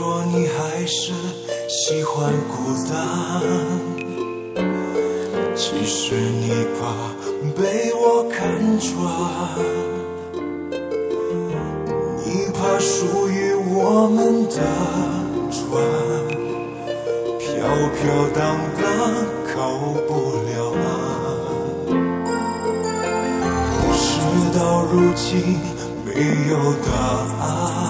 说你还是喜欢孤单其实你怕被我看穿你怕属于我们的船飘飘荡荡靠不了岸事到如今没有答案。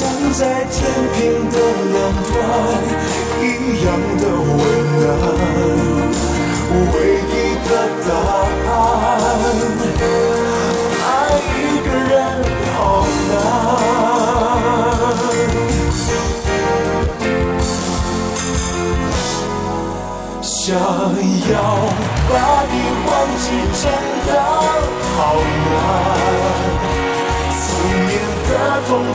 站在天平的两端，一样的为难。唯一的答案，爱一个人好难。想要把你忘记真的好